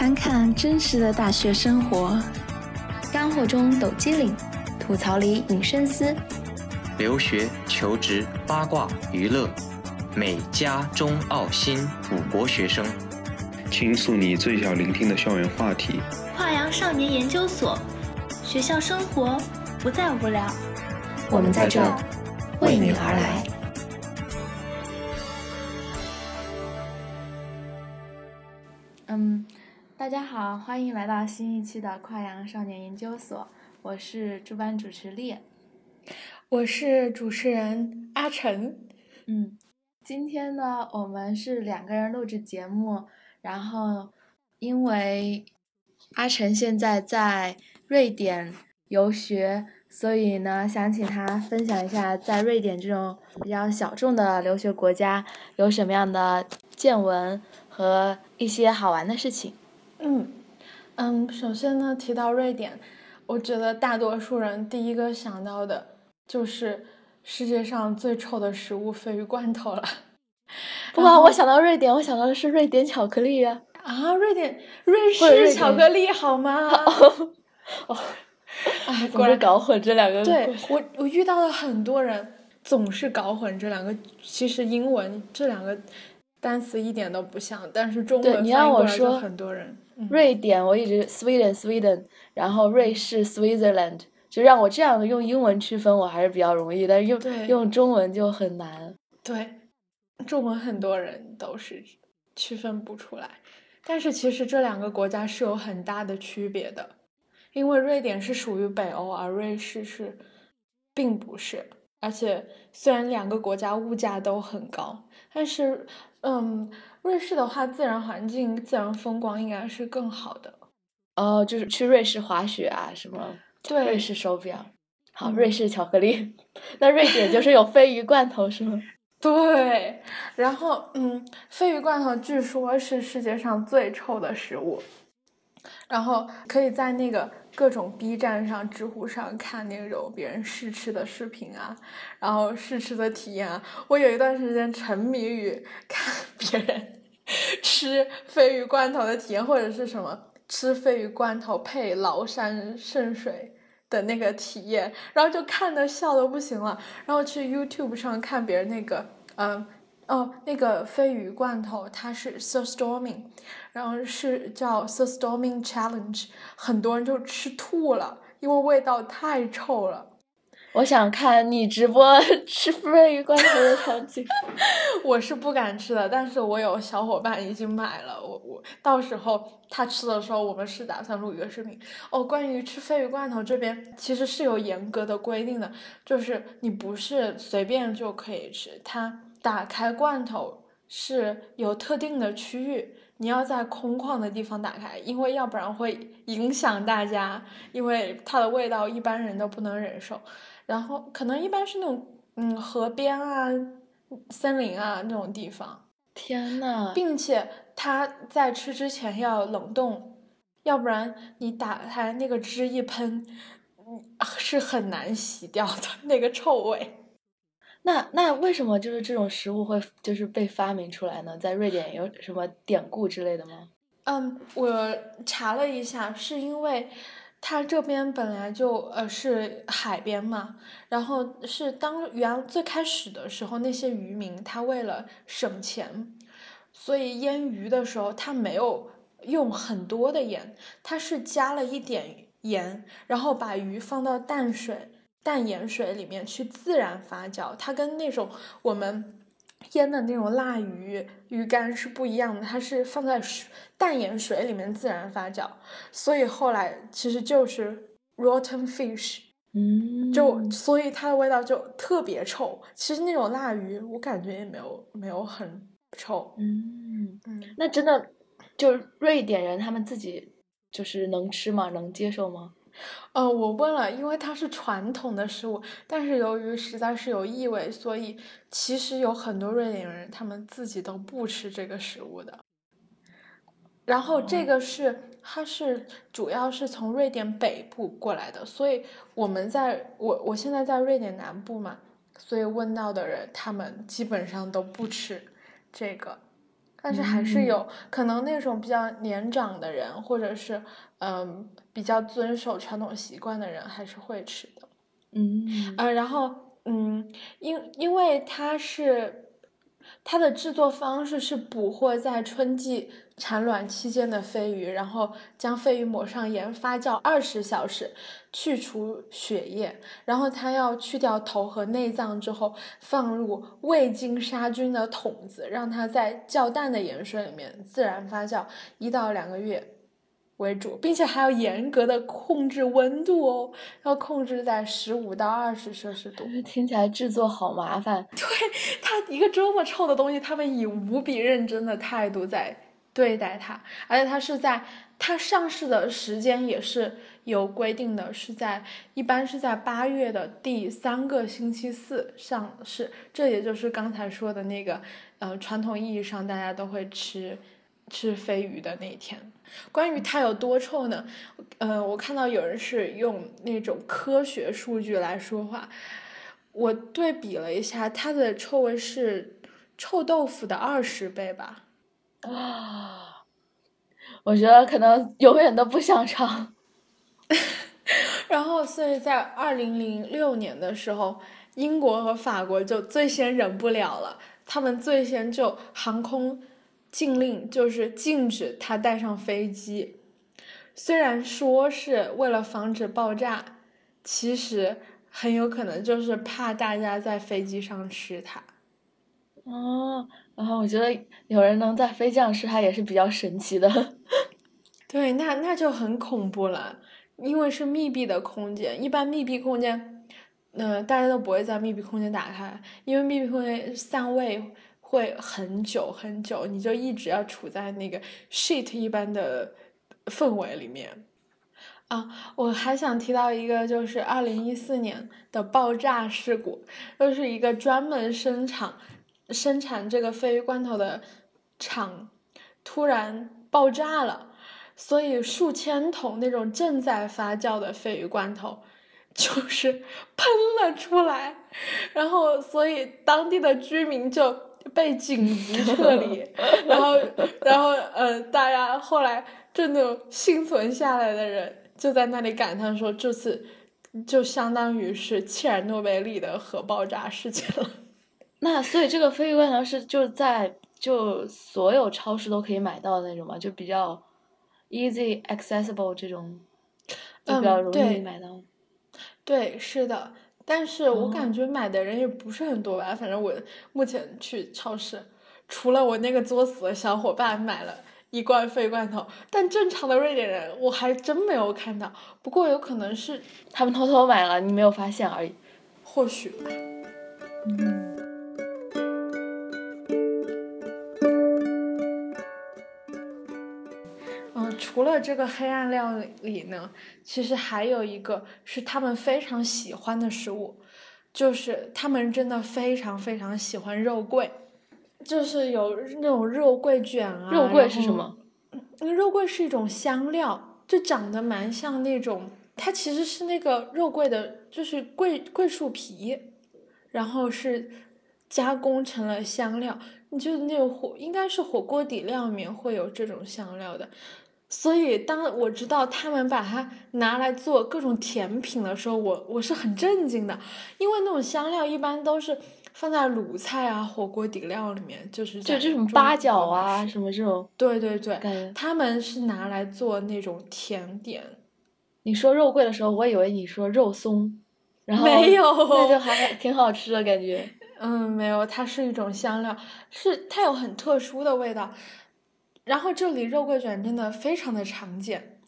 看看真实的大学生活，干货中抖机灵，吐槽里引深思。留学、求职、八卦、娱乐，美加中澳新五国学生，倾诉你最想聆听的校园话题。跨洋少年研究所，学校生活不再无聊，我们在这为你而来。大家好，欢迎来到新一期的跨洋少年研究所，我是主班主持丽。我是主持人阿晨。嗯，今天呢，我们是两个人录制节目，然后因为阿晨现在在瑞典游学，所以呢，想请他分享一下在瑞典这种比较小众的留学国家有什么样的见闻和一些好玩的事情。嗯嗯，首先呢，提到瑞典，我觉得大多数人第一个想到的。就是世界上最臭的食物——鲱鱼罐头了。不啊，我想到瑞典，我想到的是瑞典巧克力啊！啊，瑞典瑞士巧克力好吗？哦，哎，总是搞混这两个。对我，我遇到了很多人，总是搞混这两个。其实英文这两个单词一点都不像，但是中文你让我说很多人。瑞典，我一直 Sweden Sweden，然后瑞士 Switzerland。就让我这样用英文区分，我还是比较容易，但是用用中文就很难。对，中文很多人都是区分不出来，但是其实这两个国家是有很大的区别的，因为瑞典是属于北欧，而瑞士是并不是。而且虽然两个国家物价都很高，但是嗯，瑞士的话，自然环境、自然风光应该是更好的。哦，就是去瑞士滑雪啊，什么？对，瑞士手表，好，瑞士巧克力，那瑞典就是有鲱鱼罐头是吗？对，然后嗯，鲱鱼罐头据说是世界上最臭的食物，然后可以在那个各种 B 站上、知乎上看那种别人试吃的视频啊，然后试吃的体验啊。我有一段时间沉迷于看 别人吃鲱鱼罐头的体验，或者是什么。吃鲱鱼罐头配崂山圣水的那个体验，然后就看的笑的不行了。然后去 YouTube 上看别人那个，嗯，哦，那个鲱鱼罐头，它是 Surstorming，然后是叫 Surstorming Challenge，很多人就吃吐了，因为味道太臭了。我想看你直播 吃鲱鱼罐头的场景，我是不敢吃的，但是我有小伙伴已经买了，我我到时候他吃的时候，我们是打算录一个视频。哦，关于吃鲱鱼罐头这边其实是有严格的规定的，就是你不是随便就可以吃，它打开罐头是有特定的区域，你要在空旷的地方打开，因为要不然会影响大家，因为它的味道一般人都不能忍受。然后可能一般是那种嗯河边啊、森林啊那种地方。天呐！并且它在吃之前要冷冻，要不然你打开那个汁一喷，是很难洗掉的那个臭味。那那为什么就是这种食物会就是被发明出来呢？在瑞典有什么典故之类的吗？嗯，我查了一下，是因为。它这边本来就呃是海边嘛，然后是当原最开始的时候，那些渔民他为了省钱，所以腌鱼的时候他没有用很多的盐，他是加了一点盐，然后把鱼放到淡水、淡盐水里面去自然发酵，它跟那种我们。腌的那种腊鱼鱼干是不一样的，它是放在水淡盐水里面自然发酵，所以后来其实就是 rotten fish，嗯，就所以它的味道就特别臭。其实那种腊鱼我感觉也没有没有很臭，嗯嗯，那真的就瑞典人他们自己就是能吃吗？能接受吗？呃，我问了，因为它是传统的食物，但是由于实在是有异味，所以其实有很多瑞典人他们自己都不吃这个食物的。然后这个是它是主要是从瑞典北部过来的，所以我们在我我现在在瑞典南部嘛，所以问到的人他们基本上都不吃这个。但是还是有可能那种比较年长的人，或者是嗯比较遵守传统习惯的人，还是会吃的。嗯呃，然后嗯，因因为它是它的制作方式是捕获在春季产卵期间的鲱鱼，然后将鲱鱼抹上盐发酵二十小时，去除血液，然后它要去掉头和内脏之后，放入未经杀菌的桶子，让它在较淡的盐水里面自然发酵一到两个月。为主，并且还要严格的控制温度哦，要控制在十五到二十摄氏度。听起来制作好麻烦。对它一个这么臭的东西，他们以无比认真的态度在对待它，而且它是在它上市的时间也是有规定的，是在一般是在八月的第三个星期四上市，这也就是刚才说的那个呃传统意义上大家都会吃吃飞鱼的那一天。关于它有多臭呢？呃，我看到有人是用那种科学数据来说话。我对比了一下，它的臭味是臭豆腐的二十倍吧。啊，我觉得可能永远都不想尝。然后，所以在二零零六年的时候，英国和法国就最先忍不了了，他们最先就航空禁令，就是禁止他带上飞机。虽然说是为了防止爆炸，其实很有可能就是怕大家在飞机上吃它。哦，然后我觉得有人能在飞机上吃它也是比较神奇的。对，那那就很恐怖了，因为是密闭的空间，一般密闭空间，呃，大家都不会在密闭空间打开，因为密闭空间散味会很久很久，你就一直要处在那个 shit 一般的氛围里面。啊，我还想提到一个，就是二零一四年的爆炸事故，就是一个专门生产生产这个鲱鱼罐头的厂突然爆炸了。所以数千桶那种正在发酵的鲱鱼罐头，就是 喷了出来，然后所以当地的居民就被紧急撤离，然后然后呃，大家后来就那种幸存下来的人就在那里感叹说，这次就相当于是切尔诺贝利的核爆炸事件了。那所以这个鲱鱼罐头是就在就所有超市都可以买到的那种嘛？就比较。easy accessible 这种就比较容易买到。对，是的，但是我感觉买的人也不是很多吧。反正我目前去超市，除了我那个作死的小伙伴买了一罐鲱鱼罐头，但正常的瑞典人我还真没有看到。不过有可能是他们偷偷买了，你没有发现而已。或许吧。嗯。除了这个黑暗料理呢，其实还有一个是他们非常喜欢的食物，就是他们真的非常非常喜欢肉桂，就是有那种肉桂卷啊。肉桂是什么？肉桂是一种香料，就长得蛮像那种，它其实是那个肉桂的，就是桂桂树皮，然后是加工成了香料。你就那种火，应该是火锅底料里面会有这种香料的。所以，当我知道他们把它拿来做各种甜品的时候，我我是很震惊的，因为那种香料一般都是放在卤菜啊、火锅底料里面，就是就这种八角啊什么这种。对对对，他们是拿来做那种甜点。你说肉桂的时候，我以为你说肉松，然后没有，那就还 挺好吃的感觉。嗯，没有，它是一种香料，是它有很特殊的味道。然后这里肉桂卷真的非常的常见，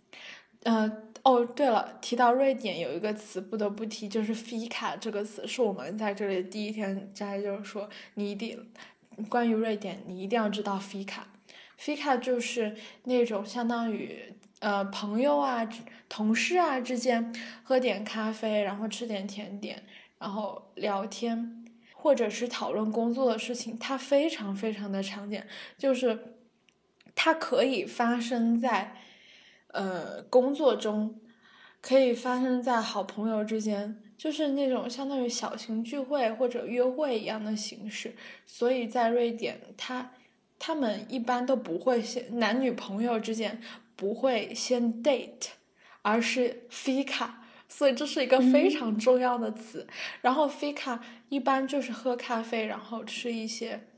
呃，哦，对了，提到瑞典有一个词不得不提，就是 “fika” 这个词，是我们在这里第一天摘，就是说你一定关于瑞典，你一定要知道 “fika”，“fika” 就是那种相当于呃朋友啊、同事啊之间喝点咖啡，然后吃点甜点，然后聊天，或者是讨论工作的事情，它非常非常的常见，就是。它可以发生在，呃，工作中，可以发生在好朋友之间，就是那种相当于小型聚会或者约会一样的形式。所以在瑞典，他他们一般都不会先男女朋友之间不会先 date，而是 fika，所以这是一个非常重要的词。然后 fika 一般就是喝咖啡，然后吃一些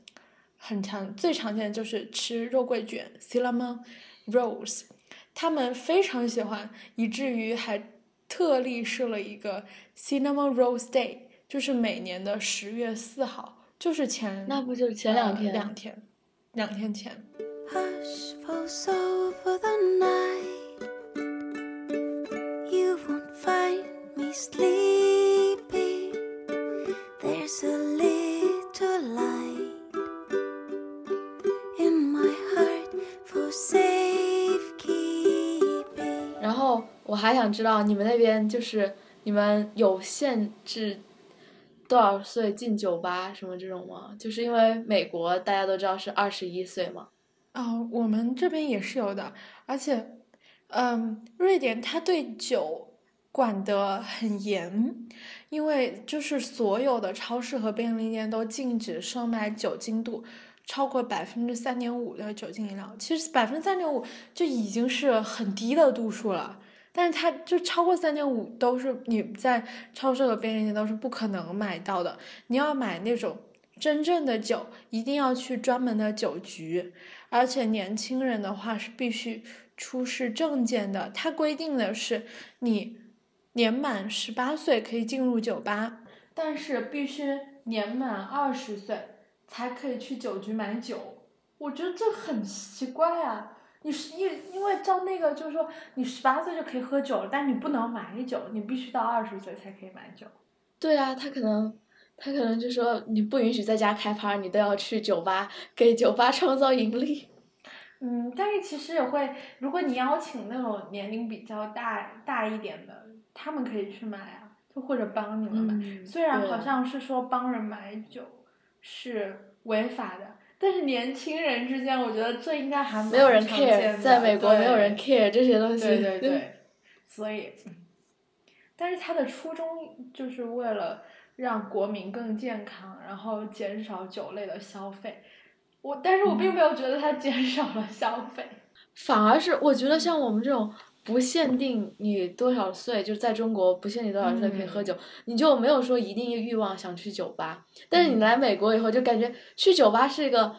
很常最常见的就是吃肉桂卷 cinnamon rolls，他们非常喜欢，以至于还特例设了一个 cinnamon rolls day，就是每年的十月四号，就是前那不就是前两天？呃两天，两天前。Hush falls over the night. You won't find me sleeping. There's a 我还想知道你们那边就是你们有限制多少岁进酒吧什么这种吗？就是因为美国大家都知道是二十一岁嘛。哦，我们这边也是有的，而且，嗯，瑞典它对酒管得很严，因为就是所有的超市和便利店都禁止售卖酒精度超过百分之三点五的酒精饮料。其实百分之三点五就已经是很低的度数了，但是它就超过三点五都是你在超市和便利店都是不可能买到的。你要买那种真正的酒，一定要去专门的酒局。而且年轻人的话是必须出示证件的，它规定的是你年满十八岁可以进入酒吧，但是必须年满二十岁才可以去酒局买酒。我觉得这很奇怪啊！你是因因为照那个就是说你十八岁就可以喝酒了，但你不能买酒，你必须到二十岁才可以买酒。对啊，他可能他可能就说你不允许在家开趴，你都要去酒吧给酒吧创造盈利。嗯，但是其实也会，如果你邀请那种年龄比较大大一点的，他们可以去买啊，就或者帮你们买。嗯虽然好像是说帮人买酒是违法的，但是年轻人之间，我觉得这应该还没有人 care，在美国没有人对 care 这些东西。对对 对，所以，但是他的初衷就是为了让国民更健康，然后减少酒类的消费。我，但是我并没有觉得他减少了消费。反而是我觉得像我们这种不限定你多少岁，就是在中国不限你多少岁可以喝酒，你就没有说一定欲望想去酒吧。但是你来美国以后，就感觉去酒吧是一个，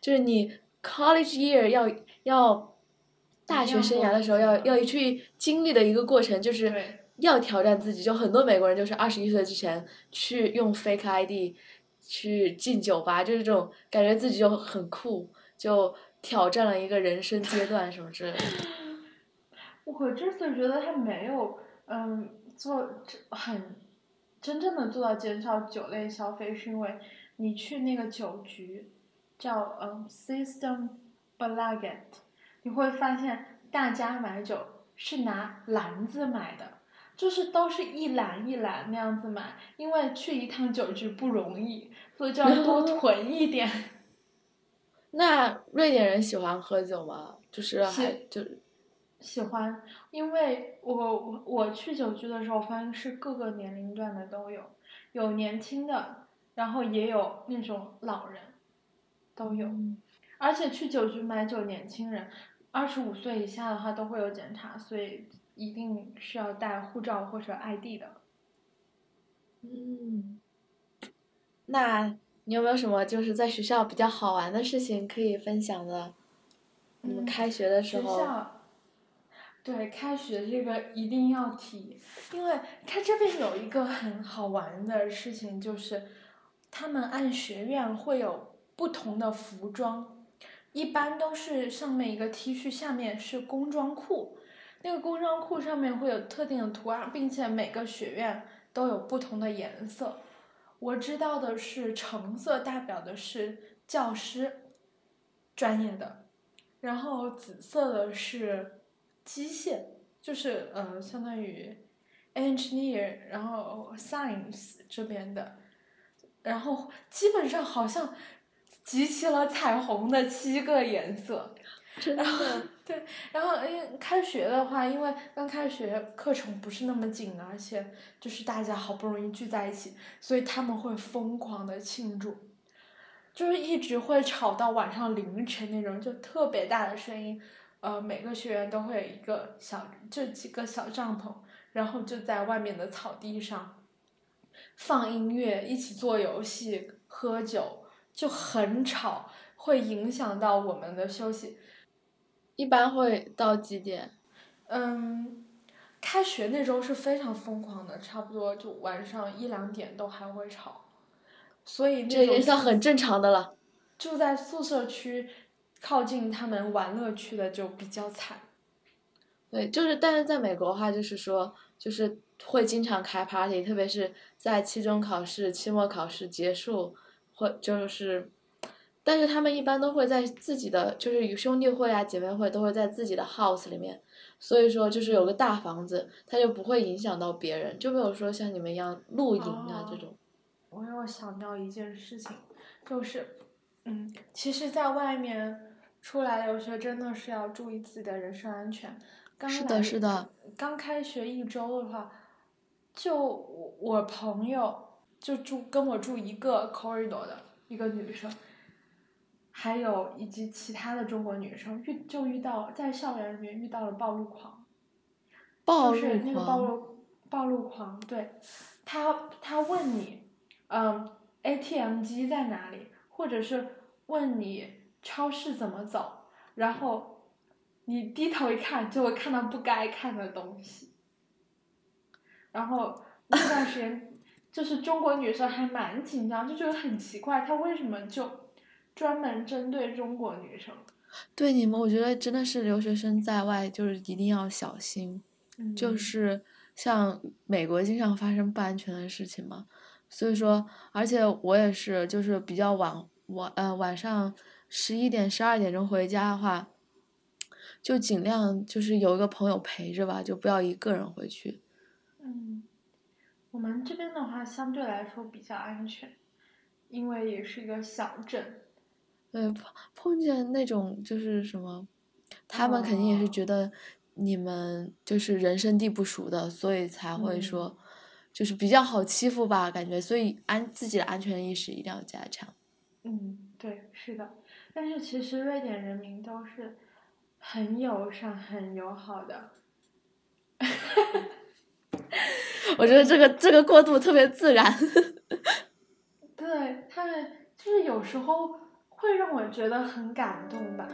就是你 college year 要要大学生涯的时候要要去经历的一个过程，就是要挑战自己。就很多美国人就是二十一岁之前去用 fake ID 去进酒吧，就是这种感觉自己就很酷，就挑战了一个人生阶段什么之类的。我之所以觉得他没有嗯做很真正的做到减少酒类消费，是因为你去那个酒局叫嗯 System Belaget，你会发现大家买酒是拿篮子买的。就是都是一篮一篮那样子买，因为去一趟酒局不容易，所以就要多 囤一点。那瑞典人喜欢喝酒吗？就是还喜就是喜欢，因为我我我去酒局的时候，发现是各个年龄段的都有，有年轻的，然后也有那种老人，都有。而且去酒局买酒，年轻人二十五岁以下的话都会有检查，所以一定是要带护照或者 ID 的。嗯，那你有没有什么就是在学校比较好玩的事情可以分享的？你们嗯开学的时学候，校，对，开学这个一定要提，因为它这边有一个很好玩的事情，就是他们按学院会有不同的服装，一般都是上面一个 T 恤，下面是工装裤，那个工装裤上面会有特定的图案，并且每个学院都有不同的颜色。我知道的是橙色代表的是教师，专业的。然后紫色的是机械，就是呃，相当于 engineer，然后 science 这边的，然后基本上好像集齐了彩虹的七个颜色。真然后的对，然后因为开学的话，因为刚开学课程不是那么紧，而且就是大家好不容易聚在一起，所以他们会疯狂的庆祝。就是一直会吵到晚上凌晨那种，就特别大的声音。呃，每个学员都会有一个小，就几个小帐篷，然后就在外面的草地上放音乐，一起做游戏、喝酒，就很吵，会影响到我们的休息。一般会到几点？嗯，开学那周是非常疯狂的，差不多就晚上一两点都还会吵，所以这那种也算很正常的了。住在宿舍区，靠近他们玩乐区的就比较惨。对，就是但是在美国的话，就是说，就是会经常开 party，特别是在期中考试、期末考试结束，会就是，但是他们一般都会在自己的，就是有兄弟会啊、姐妹会都会在自己的 house 里面，所以说就是有个大房子，他就不会影响到别人，就没有说像你们一样露营啊、这哦种。我有想到一件事情，就是，嗯，其实，在外面出来留学真的是要注意自己的人身安全。刚是的是的。刚开学一周的话，就我我朋友就住跟我住一个 corridor 的一个女生，还有以及其他的中国女生遇就遇到在校园里面遇到了暴露狂。暴就是那个暴，露暴露狂，对，他他问你，嗯，ATM 机在哪里，或者是问你超市怎么走，然后你低头一看就会看到不该看的东西，然后那段时间就是中国女生还蛮紧张，就觉得很奇怪，她为什么就专门针对中国女生？对你们，我觉得真的是留学生在外就是一定要小心。就嗯是像美国经常发生不安全的事情嘛，所以说，而且我也是，就是比较晚晚呃晚上十一点十二点钟回家的话，就尽量就是有一个朋友陪着吧，就不要一个人回去。嗯，我们这边的话相对来说比较安全，因为也是一个小镇。对，碰碰见那种就是什么，他们肯定也是哦觉得你们就是人生地不熟的，所以才会嗯说，就是比较好欺负吧，感觉，所以安自己的安全意识一定要加强。嗯，对，是的。但是其实瑞典人民都是很友善、很友好的。我觉得这个这个过渡特别自然。对他们，就是有时候会让我觉得很感动吧。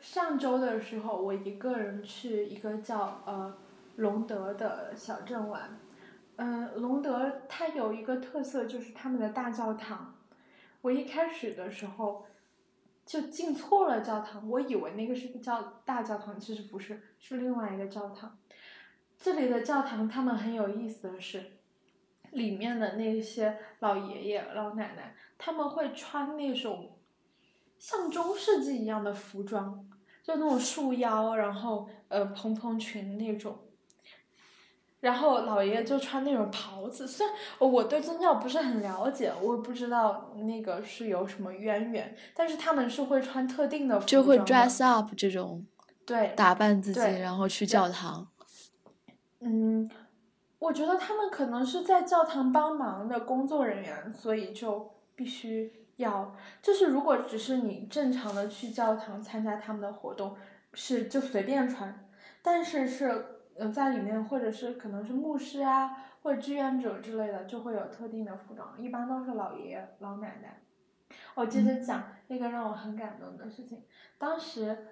上周的时候，我一个人去一个叫呃隆德的小镇玩。嗯、隆德它有一个特色，就是他们的大教堂。我一开始的时候就进错了教堂，我以为那个是个教大教堂，其实不是，是另外一个教堂。这里的教堂，他们很有意思的是，里面的那些老爷爷老奶奶，他们会穿那种像中世纪一样的服装，就那种束腰，然后呃蓬蓬裙那种。然后老爷爷就穿那种袍子，虽然我对宗教不是很了解，我也不知道那个是有什么渊源，但是他们是会穿特定的服装就会 dress up 这种。对打扮自己，然后去教堂。嗯，我觉得他们可能是在教堂帮忙的工作人员，所以就必须要，就是如果只是你正常的去教堂参加他们的活动，是就随便穿，但是是呃在里面或者是可能是牧师啊或者志愿者之类的，就会有特定的服装，一般都是老爷爷老奶奶。我接着讲那个让我很感动的事情，当时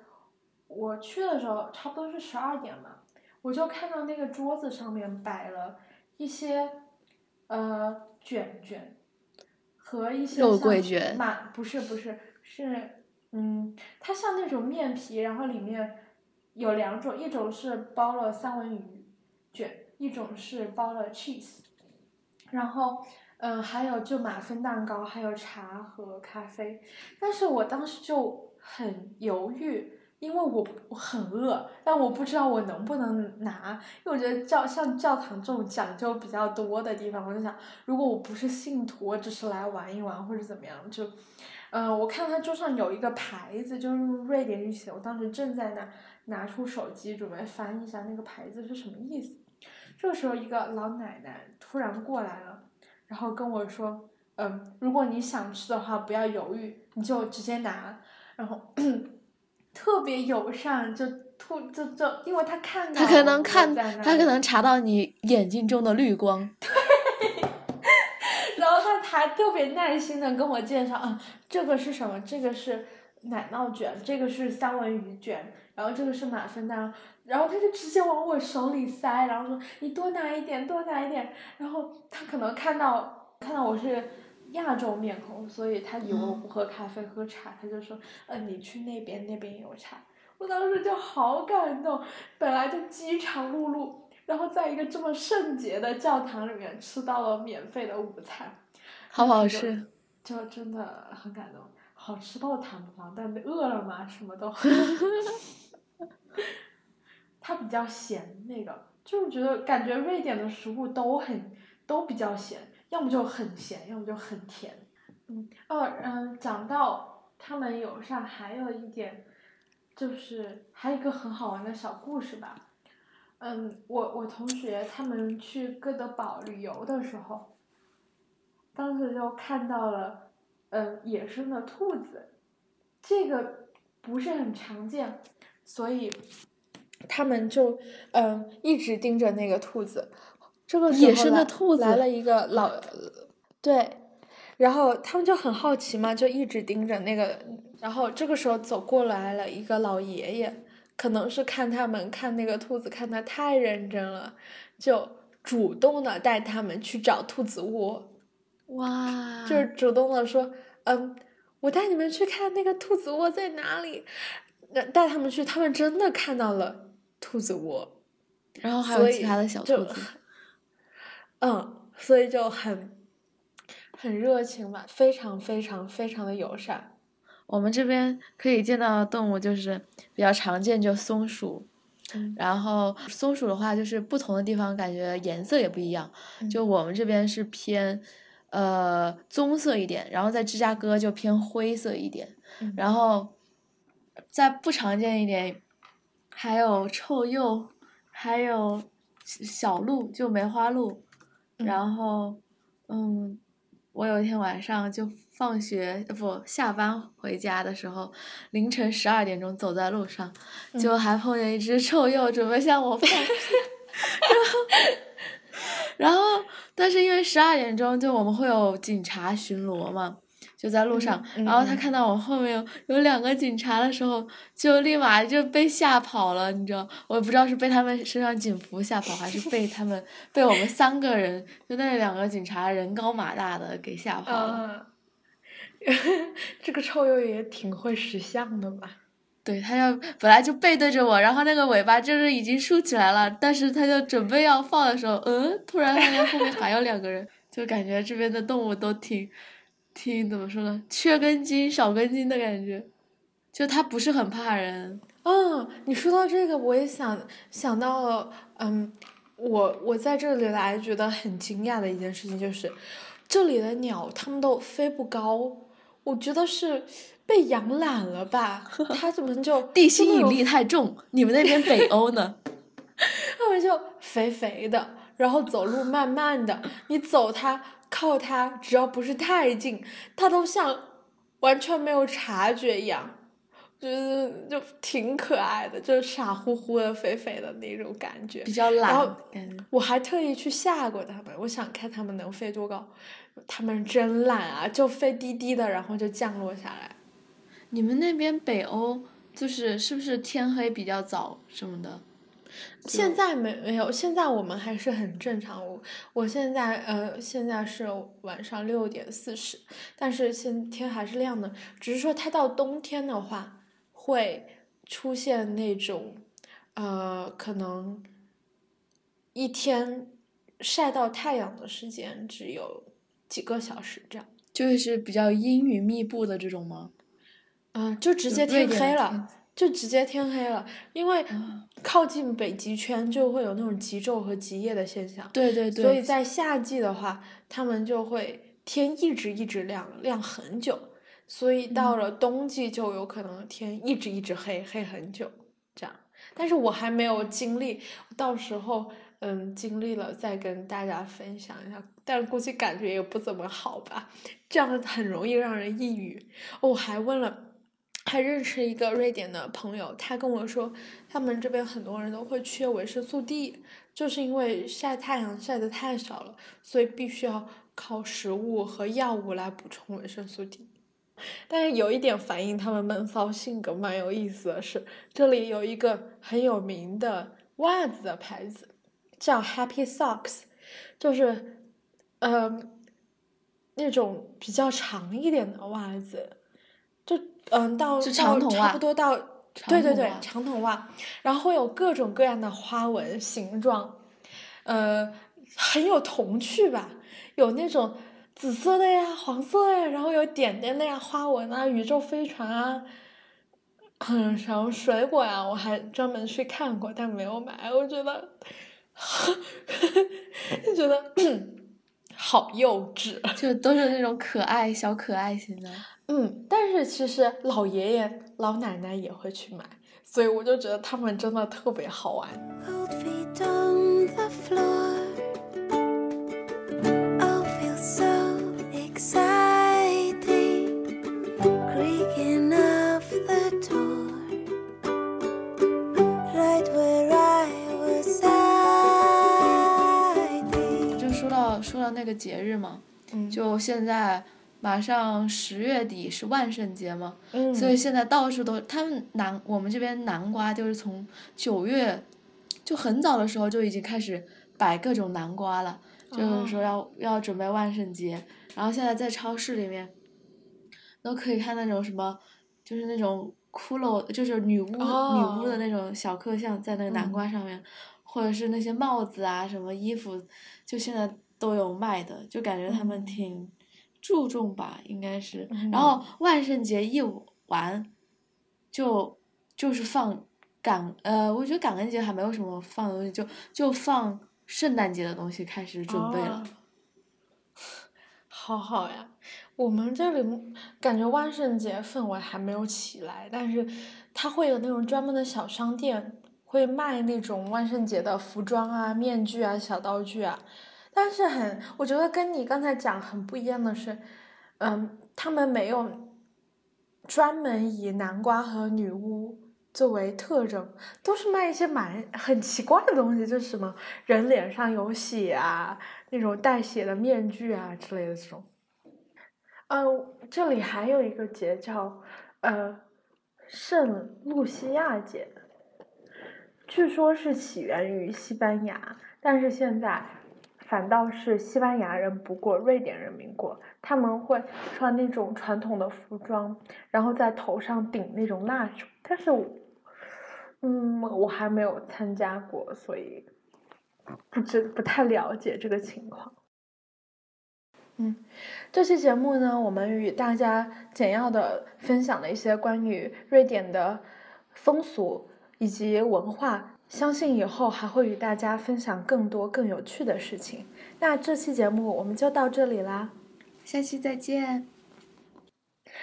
我去的时候差不多是十二点嘛。我就看到那个桌子上面摆了一些呃卷卷和一些肉桂卷满不是不是是嗯，它像那种面皮，然后里面有两种，一种是包了三文鱼卷，一种是包了 cheese，然后嗯还有就马芬蛋糕，还有茶和咖啡，但是我当时就很犹豫。因为我我很饿，但我不知道我能不能拿，因为我觉得教像教堂这种讲究比较多的地方，我就想，如果我不是信徒，我只是来玩一玩或者怎么样，就，嗯、我看他桌上有一个牌子，就是瑞典语写的，我当时正在那拿出手机准备翻一下那个牌子是什么意思，这个时候，一个老奶奶突然过来了，然后跟我说：“嗯，如果你想吃的话，不要犹豫，你就直接拿。”然后 特别友善，就突就就，因为他看到他可能看，他可能查到你眼睛中的绿光。对 然后他还特别耐心的跟我介绍，啊，这个是什么？这个是奶酪卷，这个是三文鱼卷，然后这个是马芬蛋，然后他就直接往我手里塞，然后说你多拿一点，多拿一点。然后他可能看到看到我是亚洲面孔，所以他以为我不喝咖啡喝茶，他就说，呃，你去那边，那边有茶。我当时就好感动，本来就饥肠辘辘。然后在一个这么圣洁的教堂里面吃到了免费的午餐，好不好吃？就？就真的很感动，好吃到谈不上，但饿了嘛，什么都。它比较咸，那个就是觉得感觉瑞典的食物都很都比较咸，要么就很咸，要么就很甜。嗯，哦，嗯，讲到他们友善，还有一点就是还有一个很好玩的小故事吧。嗯，我我同学他们去哥德堡旅游的时候，当时就看到了，嗯，野生的兔子，这个不是很常见，所以他们就嗯一直盯着那个兔子。这个时野生的兔子来了一个老，对，然后他们就很好奇嘛，就一直盯着那个，然后这个时候走过来了一个老爷爷。可能是看他们看那个兔子看的太认真了，就主动的带他们去找兔子窝，哇，就是主动的说，嗯，我带你们去看那个兔子窝在哪里，带带他们去，他们真的看到了兔子窝，然后还有其他的小兔子。嗯，所以就很很热情吧，非常非常非常的友善。我们这边可以见到的动物就是比较常见，就松鼠。嗯然后松鼠的话，就是不同的地方感觉颜色也不一样。就我们这边是偏呃棕色一点，然后在芝加哥就偏灰色一点。嗯然后再不常见一点，还有臭鼬，还有小鹿，就梅花鹿。然后，嗯，我有一天晚上就放学呃不下班回家的时候，凌晨十二点钟走在路上，就还碰见一只臭鼬准备向我放屁，然后，然后但是因为十二点钟就我们会有警察巡逻嘛。就在路上，嗯然后他嗯看到我后面有有两个警察的时候，就立马就被吓跑了，你知道？我也不知道是被他们身上警服吓跑，还是被他们被我们三个人就那两个警察人高马大的给吓跑了。嗯，这个臭鼬也挺会识相的吧？对，他要本来就背对着我，然后那个尾巴就是已经竖起来了，但是他就准备要放的时候，嗯，突然发现后面还有两个人，就感觉这边的动物都挺挺怎么说呢，缺根筋少根筋的感觉，就它不是很怕人。嗯，你说到这个，我也想想到了，嗯，我我在这里来觉得很惊讶的一件事情就是，这里的鸟它们都飞不高，我觉得是被养懒了吧？它怎么就 地心引力太重，你们那边北 欧呢？它们就肥肥的，然后走路慢慢的，你走它靠它，只要不是太近，它都像完全没有察觉一样，就是就挺可爱的，就是傻乎乎的、肥肥的那种感觉比。较然后懒，我还特意去吓过它们，我想看它们能飞多高。它们真懒啊，就飞低低的，然后就降落下来。你们那边北欧就是是不是天黑比较早什么的？现在没没有，现在我们还是很正常。我我现在呃，现在是晚上六点四十，但是现天还是亮的。只是说它到冬天的话，会出现那种呃，可能一天晒到太阳的时间只有几个小时这样。就是比较阴云密布的这种吗？嗯、就直接天黑了就直接天黑了，因为啊靠近北极圈就会有那种极昼和极夜的现象。对对对，所以在夏季的话，他们就会天一直一直亮，亮很久。所以到嗯了冬季就有可能天一直一直黑，黑很久这样。但是我还没有经历，到时候嗯经历了再跟大家分享一下，但估计感觉也不怎么好吧，这样很容易让人抑郁。哦我还问了。还认识一个瑞典的朋友，他跟我说，他们这边很多人都会缺维生素 D，就是因为晒太阳晒得太少了，所以必须要靠食物和药物来补充维生素 D。但是有一点反映他们闷骚性格蛮有意思的是，这里有一个很有名的袜子的牌子，叫 Happy Socks，就是，呃，那种比较长一点的袜子，嗯到是到长筒袜差不多到对对对长筒袜然后会有各种各样的花纹形状，呃，很有童趣吧，有那种紫色的呀、黄色呀，然后有点点的呀、花纹啊、宇宙飞船啊，嗯，然后水果呀，我还专门去看过，但没有买。我觉得，就觉得 好幼稚。就都是那种可爱小可爱型的。嗯，但是其实老爷爷、老奶奶也会去买，所以我就觉得他们真的特别好玩。那个节日嘛，嗯。就现在马上十月底是万圣节嘛，嗯，所以现在到处都，他们南我们这边南瓜就是从九月，就很早的时候就已经开始摆各种南瓜了，就是说要要准备万圣节，然后现在在超市里面，都可以看那种什么，就是那种骷髅，就是女巫、哦女巫的那种小刻像在那个南瓜上面，或者是那些帽子啊什么衣服，就现在都有卖的，就感觉他们嗯挺注重吧，应该是。嗯然后万圣节一完，就就是放感呃，我觉得感恩节还没有什么放的东西，就就放圣诞节的东西开始准备了。哦好好呀，我们这里感觉万圣节氛围还没有起来，但是它会有那种专门的小商店，会卖那种万圣节的服装啊、面具啊、小道具啊。但是很，我觉得跟你刚才讲很不一样的是，嗯，他们没有专门以南瓜和女巫作为特征，都是卖一些蛮很奇怪的东西，就是什么人脸上有血啊，那种带血的面具啊之类的这种。呃，这里还有一个节叫呃圣露西亚节，据说是起源于西班牙，但是现在反倒是西班牙人不过，瑞典人民过。他们会穿那种传统的服装，然后在头上顶那种蜡烛，但是我，嗯，我还没有参加过，所以不知不太了解这个情况。嗯，这期节目呢，我们与大家简要的分享了一些关于瑞典的风俗以及文化，相信以后还会与大家分享更多更有趣的事情。那这期节目我们就到这里啦，下期再见。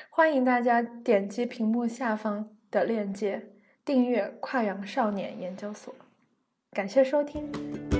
欢迎大家点击屏幕下方的链接订阅跨洋少年研究所，感谢收听。